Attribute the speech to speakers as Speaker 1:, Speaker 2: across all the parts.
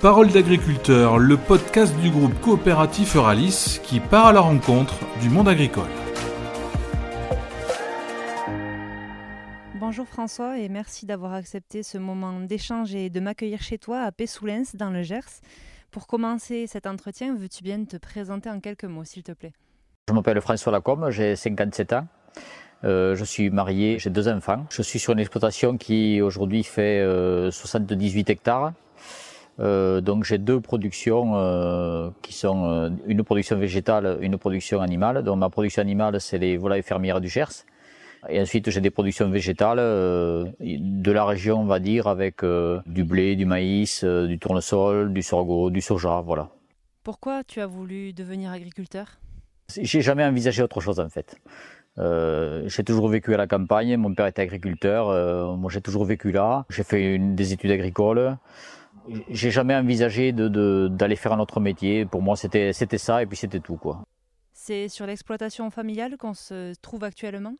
Speaker 1: Parole d'agriculteur, le podcast du groupe coopératif Euralis qui part à la rencontre du monde agricole.
Speaker 2: Bonjour François et merci d'avoir accepté ce moment d'échange et de m'accueillir chez toi à Pessoulens dans le Gers. Pour commencer cet entretien, veux-tu bien te présenter en quelques mots s'il te plaît?
Speaker 3: Je m'appelle François Lacombe, j'ai 57 ans. Euh, je suis marié, j'ai deux enfants. Je suis sur une exploitation qui aujourd'hui fait 78 euh, hectares euh, donc j'ai deux productions euh, qui sont euh, une production végétale, une production animale. Donc ma production animale, c'est les volailles fermières du Gers. Et ensuite, j'ai des productions végétales de la région, on va dire, avec du blé, du maïs, du tournesol, du sorgho, du soja, voilà.
Speaker 2: Pourquoi tu as voulu devenir agriculteur?
Speaker 3: J'ai jamais envisagé autre chose en fait. j'ai toujours vécu à la campagne. Mon père était agriculteur. moi, j'ai toujours vécu là. J'ai fait une, des études agricoles j'ai jamais envisagé d'aller de, faire un autre métier. Pour moi, c'était ça et puis c'était tout. quoi.
Speaker 2: C'est sur l'exploitation familiale qu'on se trouve actuellement?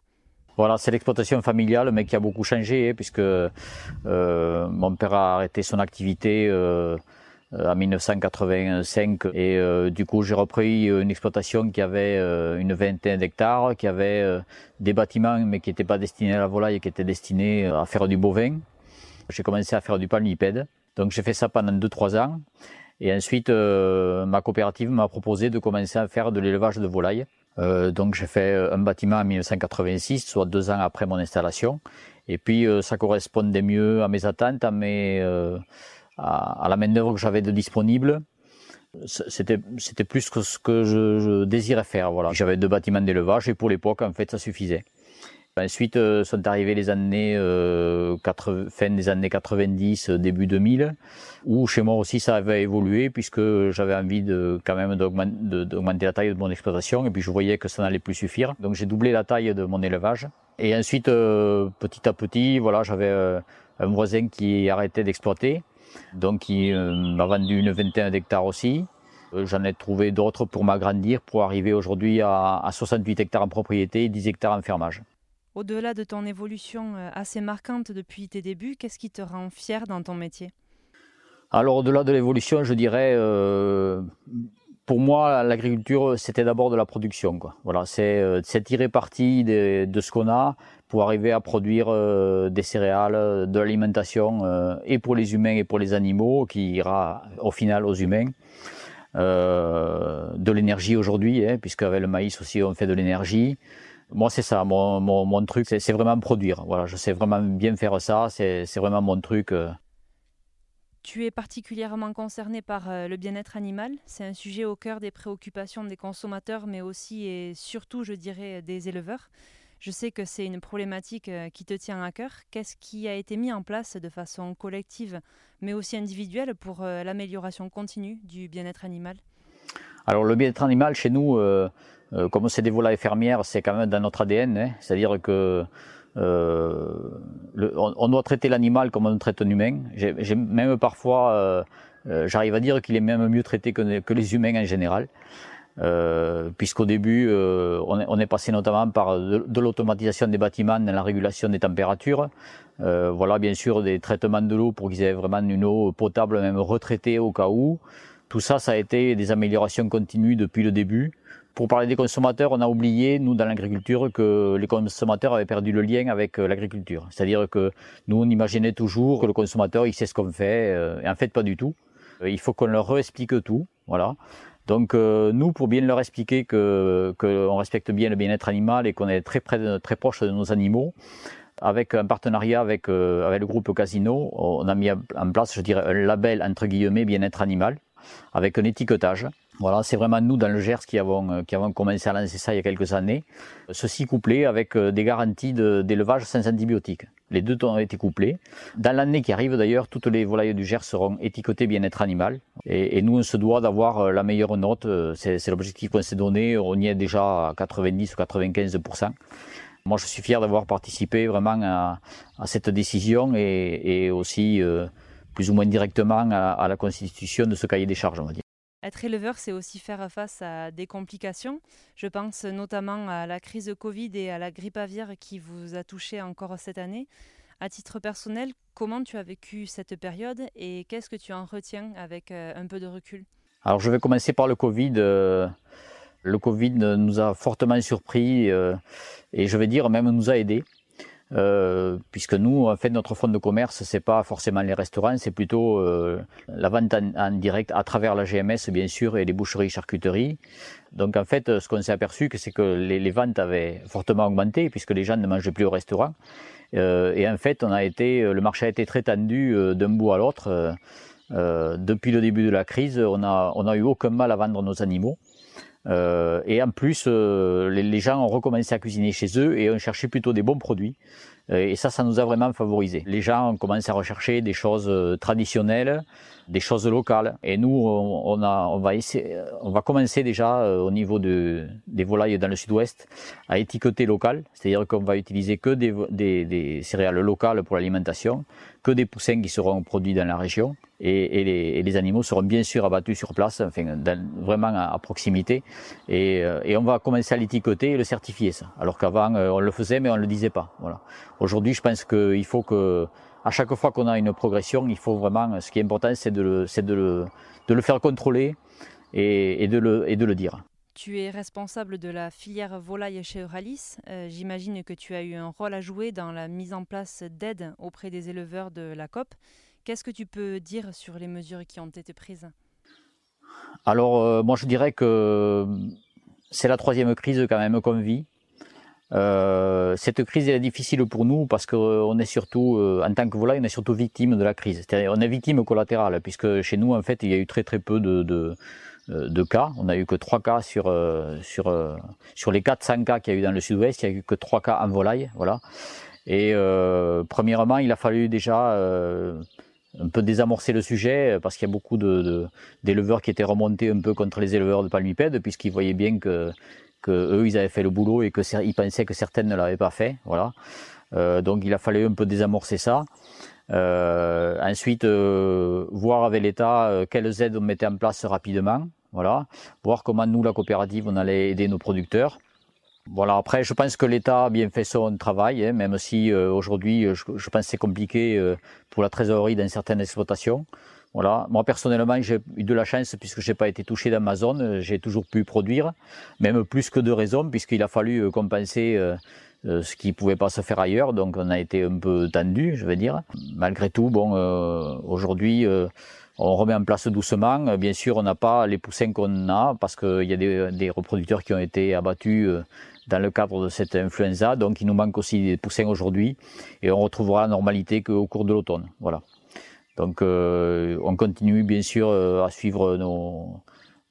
Speaker 3: Voilà, c'est l'exploitation familiale, mais qui a beaucoup changé, hein, puisque euh, mon père a arrêté son activité euh, en 1985, et euh, du coup j'ai repris une exploitation qui avait une vingtaine d'hectares, qui avait des bâtiments, mais qui n'étaient pas destinés à la volaille, qui étaient destinés à faire du bovin. J'ai commencé à faire du palmipède. Donc j'ai fait ça pendant 2-3 ans. Et ensuite, euh, ma coopérative m'a proposé de commencer à faire de l'élevage de volailles. Euh, donc j'ai fait euh, un bâtiment en 1986, soit deux ans après mon installation. Et puis ça correspondait mieux à mes attentes, à, mes, à, la main d'œuvre que j'avais de disponible. C'était c'était plus que ce que je, je désirais faire. Voilà, j'avais deux bâtiments d'élevage et pour l'époque en fait ça suffisait. Ensuite euh, sont arrivées les années euh, fin des années 90, euh, début 2000, où chez moi aussi ça avait évolué puisque j'avais envie de quand même d'augmenter la taille de mon exploitation et puis je voyais que ça n'allait plus suffire. Donc j'ai doublé la taille de mon élevage. Et ensuite, petit à petit, voilà, j'avais un voisin qui arrêtait d'exploiter, donc qui m'a vendu une vingtaine d'hectares aussi. J'en ai trouvé d'autres pour m'agrandir, pour arriver aujourd'hui à 68 hectares en propriété et 10 hectares en fermage.
Speaker 2: Au-delà de ton évolution euh, assez marquante depuis tes débuts, qu'est-ce qui te rend fier dans ton métier?
Speaker 3: Alors au-delà de l'évolution, je dirais, euh, pour moi, l'agriculture, c'était d'abord de la production. Voilà, c'est, euh, tirer parti de, ce qu'on a pour arriver à produire des céréales, de l'alimentation, et pour les humains et pour les animaux, qui ira au final aux humains. de l'énergie aujourd'hui, hein, puisque avec le maïs aussi on fait de l'énergie. Moi, c'est ça, mon, mon, mon truc, c'est vraiment produire. Voilà, je sais vraiment bien faire ça, c'est vraiment mon truc. Euh.
Speaker 2: Tu es particulièrement concerné par euh, le bien-être animal. C'est un sujet au cœur des préoccupations des consommateurs, mais aussi et surtout, je dirais, des éleveurs. Je sais que c'est une problématique euh, qui te tient à cœur. Qu'est-ce qui a été mis en place de façon collective, mais aussi individuelle, pour l'amélioration continue du bien-être animal?
Speaker 3: Alors, le bien-être animal, chez nous, euh, comme c'est des volailles fermières, c'est quand même dans notre ADN. Hein. C'est-à-dire que euh, on, doit traiter l'animal comme on traite un humain. J'ai même parfois, euh, euh, j'arrive à dire qu'il est même mieux traité que, les humains en général. Euh, puisqu'au début, on est, passé notamment par de, de l'automatisation des bâtiments dans la régulation des températures. voilà, bien sûr, des traitements de l'eau pour qu'ils aient vraiment une eau potable, même retraitée au cas où. Tout ça, ça a été des améliorations continues depuis le début pour parler des consommateurs, on a oublié, nous, dans l'agriculture, que les consommateurs avaient perdu le lien avec euh, l'agriculture. C'est-à-dire que nous, on imaginait toujours que le consommateur, il sait ce qu'on fait, euh, et en fait, pas du tout. Euh, il faut qu'on leur explique tout, voilà. Donc nous, pour bien leur expliquer que qu'on respecte bien le bien-être animal et qu'on est très près très proche de nos animaux, avec un partenariat avec avec le groupe Casino, on a mis en place, je dirais, un label entre guillemets bien-être animal, avec un étiquetage voilà, c'est vraiment nous dans le Gers qui avons, euh, qui avons commencé à lancer ça il y a quelques années. Ceci couplé avec euh, des garanties d'élevage sans antibiotiques. Les deux ont été couplés. Dans l'année qui arrive d'ailleurs, toutes les volailles du Gers seront étiquetées bien-être animal. Et, et, nous, on se doit d'avoir euh, la meilleure note. C'est l'objectif qu'on s'est donné. On y est déjà à 90 ou 95% Moi, je suis fier d'avoir participé vraiment à, cette décision et, et aussi plus ou moins directement à, à la constitution de ce cahier des charges, on va dire.
Speaker 2: Être éleveur, c'est aussi faire face à des complications. Je pense notamment à la crise de Covid et à la grippe aviaire qui vous a touché encore cette année. À titre personnel, comment tu as vécu cette période et qu'est-ce que tu en retiens avec un peu de recul?
Speaker 3: Alors je vais commencer par le Covid. Le Covid nous a fortement surpris et je vais dire même nous a aidés. Euh, puisque nous, en fait, notre fonds de commerce, c'est pas forcément les restaurants, c'est plutôt euh, la vente en, direct à travers la GMS, bien sûr, et les boucheries, charcuteries. Donc, en fait, ce qu'on s'est aperçu, c'est que les, ventes avaient fortement augmenté, puisque les gens ne mangeaient plus au restaurant. Euh, et en fait, on a été, le marché a été très tendu d'un bout à l'autre. depuis le début de la crise, on a, on a eu aucun mal à vendre nos animaux. Euh, et en plus, euh, les, gens ont recommencé à cuisiner chez eux et ont cherché plutôt des bons produits. Euh, et ça, ça nous a vraiment favorisé. Les gens ont commencé à rechercher des choses traditionnelles, des choses locales. Et nous, on, a, on va essayer, on va commencer déjà au niveau de, des volailles dans le sud-ouest à étiqueter local, c'est-à-dire qu'on va utiliser que des, des, des céréales locales pour l'alimentation, que des poussins qui seront produits dans la région et, et, les, et, les, animaux seront bien sûr abattus sur place, enfin, vraiment à, proximité. Et, euh, et, on va commencer à l'étiqueter et le certifier ça. Alors qu'avant euh, on le faisait mais on le disait pas. Voilà. Aujourd'hui, je pense qu'il faut que à chaque fois qu'on a une progression, il faut vraiment. Ce qui est important, c'est de le, c'est de le, de le faire contrôler et, et, de le, et de le dire.
Speaker 2: Tu es responsable de la filière volaille chez Euralis. Euh, j'imagine que tu as eu un rôle à jouer dans la mise en place d'aides auprès des éleveurs de la COP. Qu'est-ce que tu peux dire sur les mesures qui ont été prises?
Speaker 3: Alors, euh, moi je dirais que c'est la troisième crise quand même qu'on vit. Euh, cette crise est difficile pour nous parce qu'on est surtout, euh, en tant que volaille, on est surtout victime de la crise. C'est-à-dire, on est victime collatérale puisque chez nous, en fait, il y a eu très très peu de, de, de cas. On n'a eu que trois cas sur sur sur les 400 cas qu'il y a eu dans le Sud-Ouest. Il y a eu que trois cas en volaille, voilà. Et premièrement, il a fallu déjà un peu désamorcer le sujet euh, parce qu'il y a beaucoup de, d'éleveurs qui étaient remontés un peu contre les éleveurs de palmipèdes puisqu'ils voyaient bien que, eux ils avaient fait le boulot et que ils pensaient que certaines ne l'avaient pas fait voilà. Euh, donc il a fallu un peu désamorcer ça. Euh, ensuite euh, voir avec l'État quelles aides on mettait en place rapidement voilà. Voir comment nous la coopérative on allait aider nos producteurs. Voilà, après, je pense que l'État a bien fait son travail, hein, même si aujourd'hui, je, je, pense que c'est compliqué pour la trésorerie dans certaines exploitations. Voilà. Moi, personnellement, j'ai eu de la chance puisque j'ai pas été touché dans ma zone. J'ai toujours pu produire, même plus que de raison, puisqu'il a fallu euh, compenser ce qui pouvait pas se faire ailleurs. Donc, on a été un peu tendu, je vais dire. Malgré tout, bon, aujourd'hui, on remet en place doucement. Bien sûr, on n'a pas les poussins qu'on a parce qu'il y a des, des, reproducteurs qui ont été abattus dans le cadre de cette influenza. Donc il nous manque aussi des poussins aujourd'hui et on retrouvera la normalité qu'au cours de l'automne. Voilà. Donc euh, on continue bien sûr euh, à suivre nos,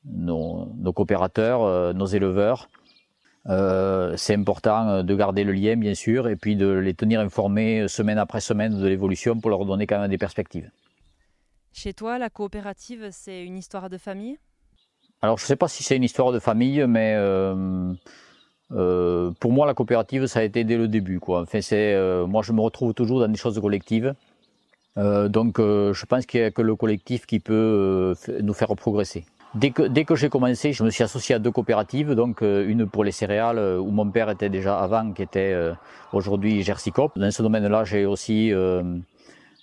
Speaker 3: nos, nos coopérateurs, euh, nos éleveurs. c'est important de garder le lien bien sûr et puis de les tenir informés semaine après semaine de l'évolution pour leur donner quand même des perspectives.
Speaker 2: Chez toi, la coopérative, c'est une histoire de famille?
Speaker 3: Alors je ne sais pas si c'est une histoire de famille, mais euh, pour moi, la coopérative, ça a été dès le début. Quoi. Enfin, c'est, euh, moi, je me retrouve toujours dans des choses collectives. Euh, donc, euh, je pense qu'il n'y a que le collectif qui peut nous faire progresser. Dès que, dès que j'ai commencé, je me suis associé à deux coopératives, donc une pour les céréales où mon père était déjà avant, qui était aujourd'hui Gersicop. Dans ce domaine-là, j'ai aussi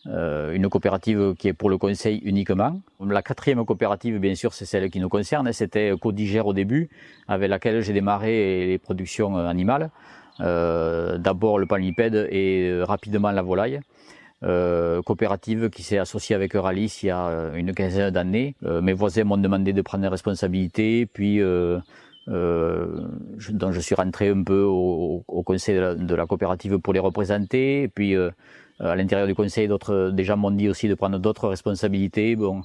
Speaker 3: euh, une coopérative qui est pour le conseil uniquement. La quatrième coopérative, bien sûr, c'est celle qui nous concerne. C'était Codigère au début, avec laquelle j'ai démarré les productions animales. Euh, D'abord le palmipède et euh, rapidement la volaille. Euh, coopérative qui s'est associée avec Euralis il y a une quinzaine d'années. Euh, mes voisins m'ont demandé de prendre des responsabilités, puis euh, je, donc je suis rentré un peu au, au conseil de la, de la, coopérative pour les représenter, et puis euh, à l'intérieur du conseil, d'autres déjà m'ont dit aussi de prendre d'autres responsabilités. Bon,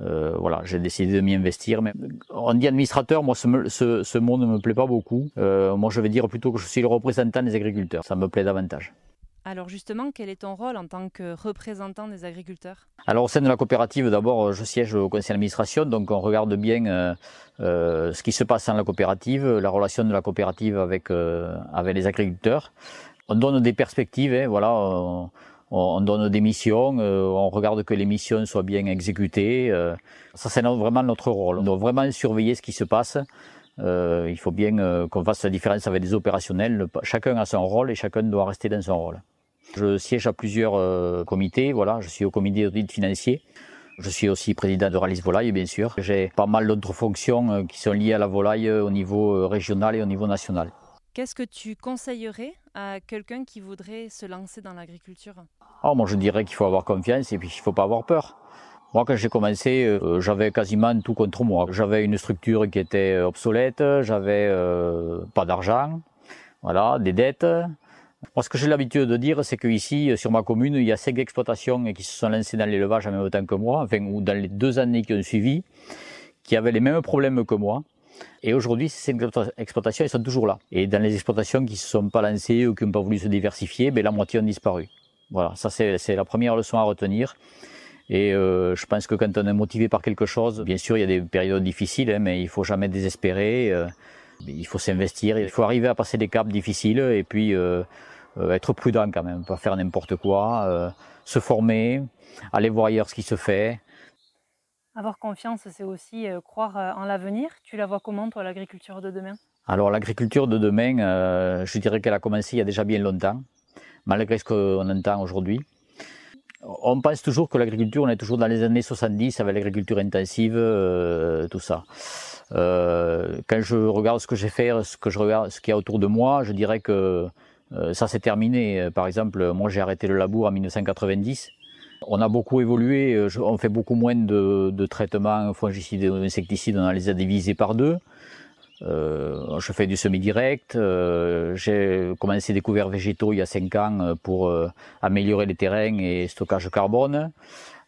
Speaker 3: euh, voilà, j'ai décidé de m'y investir. Mais on dit administrateur, moi ce, ce, ce mot ne me plaît pas beaucoup. Euh, moi je vais dire plutôt que je suis le représentant des agriculteurs. Ça me plaît davantage.
Speaker 2: Alors justement, quel est ton rôle en tant que représentant des agriculteurs?
Speaker 3: Alors au sein de la coopérative, d'abord, je siège au conseil d'administration, donc on regarde bien euh, euh, ce qui se passe dans la coopérative, la relation de la coopérative avec euh, les agriculteurs on donne des perspectives, hein, voilà, on, on, donne des missions, euh, on regarde que les missions soient bien exécutées. Euh, ça, c'est vraiment notre rôle. On doit vraiment surveiller ce qui se passe. Euh, il faut bien qu'on fasse la différence avec les opérationnels. Chacun a son rôle et chacun doit rester dans son rôle. Je siège à plusieurs comités. Voilà, je suis au comité d'audit financier. Je suis aussi président de Ralis Volaille, bien sûr. J'ai pas mal d'autres fonctions qui sont liées à la volaille au niveau régional et au niveau national.
Speaker 2: Qu'est-ce que tu conseillerais à quelqu'un qui voudrait se lancer dans l'agriculture?
Speaker 3: Oh, Moi, je dirais qu'il faut avoir confiance et puis qu'il ne faut pas avoir peur. Moi, quand j'ai commencé, euh, j'avais quasiment tout contre moi. J'avais une structure qui était obsolète, j'avais euh, pas d'argent, voilà, des dettes. Moi, ce que j'ai l'habitude de dire, c'est qu'ici, sur ma commune, il y a cinq exploitations qui se sont lancées dans l'élevage en même temps que moi, enfin, ou dans les deux années qui ont suivi, qui avaient les mêmes problèmes que moi. Et aujourd'hui, ces exploitations, elles sont toujours là. Et dans les exploitations qui ne se sont pas lancées ou qui n'ont pas voulu se diversifier, ben, la moitié ont disparu. Voilà, ça c'est la première leçon à retenir. Et euh, je pense que quand on est motivé par quelque chose, bien sûr, il y a des périodes difficiles, hein, mais il faut jamais désespérer. Euh, il faut s'investir, il faut arriver à passer des caps difficiles et puis euh, euh être prudent quand même, pas faire n'importe quoi, euh, se former, aller voir ailleurs ce qui se fait.
Speaker 2: Avoir confiance, c'est aussi euh, croire euh, en l'avenir. Tu la vois comment, toi, l'agriculture de demain?
Speaker 3: Alors, l'agriculture de demain, euh, je dirais qu'elle a commencé il y a déjà bien longtemps, malgré ce qu'on entend aujourd'hui. On pense toujours que l'agriculture, on est toujours dans les années 70 avec l'agriculture intensive, euh, tout ça. Euh, quand je regarde ce que j'ai fait, ce que je regarde, ce qu'il y a autour de moi, je dirais que ça s'est terminé. Par exemple, moi j'ai arrêté le labour en 1990. On a beaucoup évolué, euh, on fait beaucoup moins de, de traitements fongicides et insecticides, on les a divisés par deux. Euh, je fais du semi-direct. Euh, j'ai commencé des couverts végétaux il y a cinq ans euh, pour euh, améliorer les terrains et stockage carbone.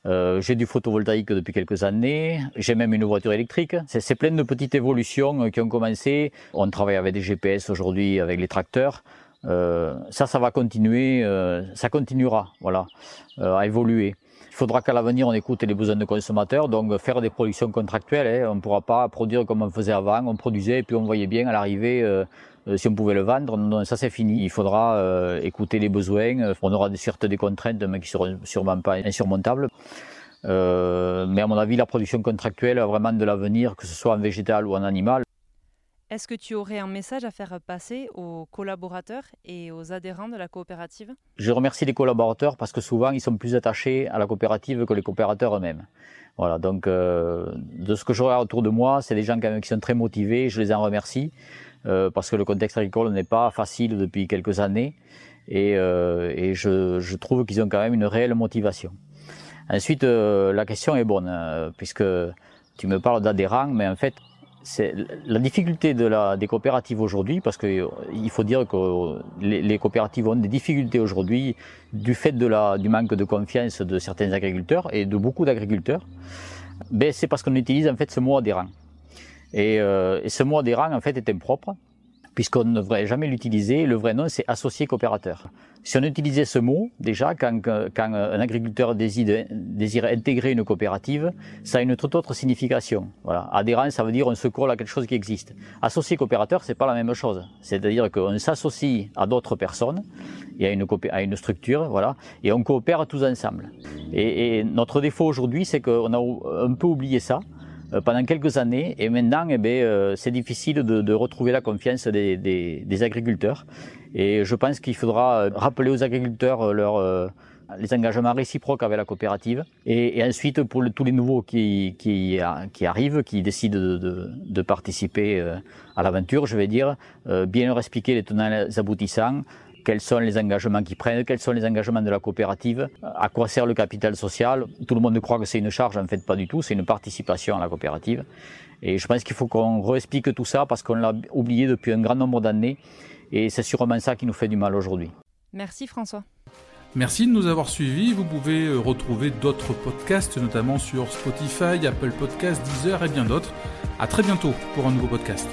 Speaker 3: Euh, j'ai du photovoltaïque depuis quelques années. J'ai même une voiture électrique. C'est plein de petites évolutions qui ont commencé. On travaille avec des GPS aujourd'hui, avec les tracteurs. Euh, ça, ça va continuer, euh, ça continuera, voilà, euh, à évoluer. Il faudra qu'à l'avenir on écoute les besoins des consommateurs, donc faire des productions contractuelles. Hein, on ne pourra pas produire comme on faisait avant. On produisait et puis on voyait bien à l'arrivée si on pouvait le vendre. Ça c'est fini. Il faudra écouter les besoins. On aura certes des contraintes, mais qui seront sûrement pas insurmontables. Mais à mon avis, la production contractuelle a vraiment de l'avenir, que ce soit en végétal ou en animal.
Speaker 2: Est-ce que tu aurais un message à faire passer aux collaborateurs et aux adhérents de la coopérative?
Speaker 3: Je remercie les collaborateurs parce que souvent ils sont plus attachés à la coopérative que les coopérateurs eux-mêmes. Voilà, donc euh, de ce que je regarde autour de moi, c'est des gens qui sont très motivés, je les en remercie euh, parce que le contexte agricole n'est pas facile depuis quelques années et, euh, je, trouve qu'ils ont quand même une réelle motivation. Ensuite, la question est bonne puisque tu me parles d'adhérents, mais en fait la difficulté des coopératives aujourd'hui, parce qu'il euh, faut dire que les, les, coopératives ont des difficultés aujourd'hui du fait du manque de confiance de certains agriculteurs et de beaucoup d'agriculteurs. Ben, c'est parce qu'on utilise en fait ce mot adhérent. Et, euh, et ce mot adhérent en fait est impropre puisqu'on ne devrait jamais l'utiliser. Le vrai nom, c'est associé coopérateur. Si on utilisait ce mot, déjà, quand, quand un agriculteur désire, intégrer une coopérative, ça a une toute autre signification. Voilà. Adhérent, ça veut dire on se colle à quelque chose qui existe. Associé coopérateur, c'est pas la même chose. C'est-à-dire qu'on s'associe à d'autres personnes et à une, à une structure, voilà, et on coopère tous ensemble. Et, et notre défaut aujourd'hui, c'est qu'on a un peu oublié ça. Euh, pendant quelques années et maintenant eh bien, euh, c'est difficile de, de, retrouver la confiance des, des, des agriculteurs. Et je pense qu'il faudra euh, rappeler aux agriculteurs leur les engagements réciproques avec la coopérative. Et, et ensuite pour le, tous les nouveaux qui, qui, qui, arrivent, qui décident de, de, de participer à l'aventure, je vais dire, bien leur expliquer les tenants et aboutissants, quels sont les engagements qu'ils prennent, quels sont les engagements de la coopérative, à quoi sert le capital social. Tout le monde croit que c'est une charge, en fait pas du tout, c'est une participation à la coopérative. Et je pense qu'il faut qu'on réexplique tout ça parce qu'on l'a oublié depuis un grand nombre d'années et c'est sûrement ça qui nous fait du mal aujourd'hui.
Speaker 2: Merci François.
Speaker 1: Merci de nous avoir suivis. Vous pouvez euh, retrouver d'autres podcasts, notamment sur Spotify, Apple Podcasts, Deezer et bien d'autres. À très bientôt pour un nouveau podcast.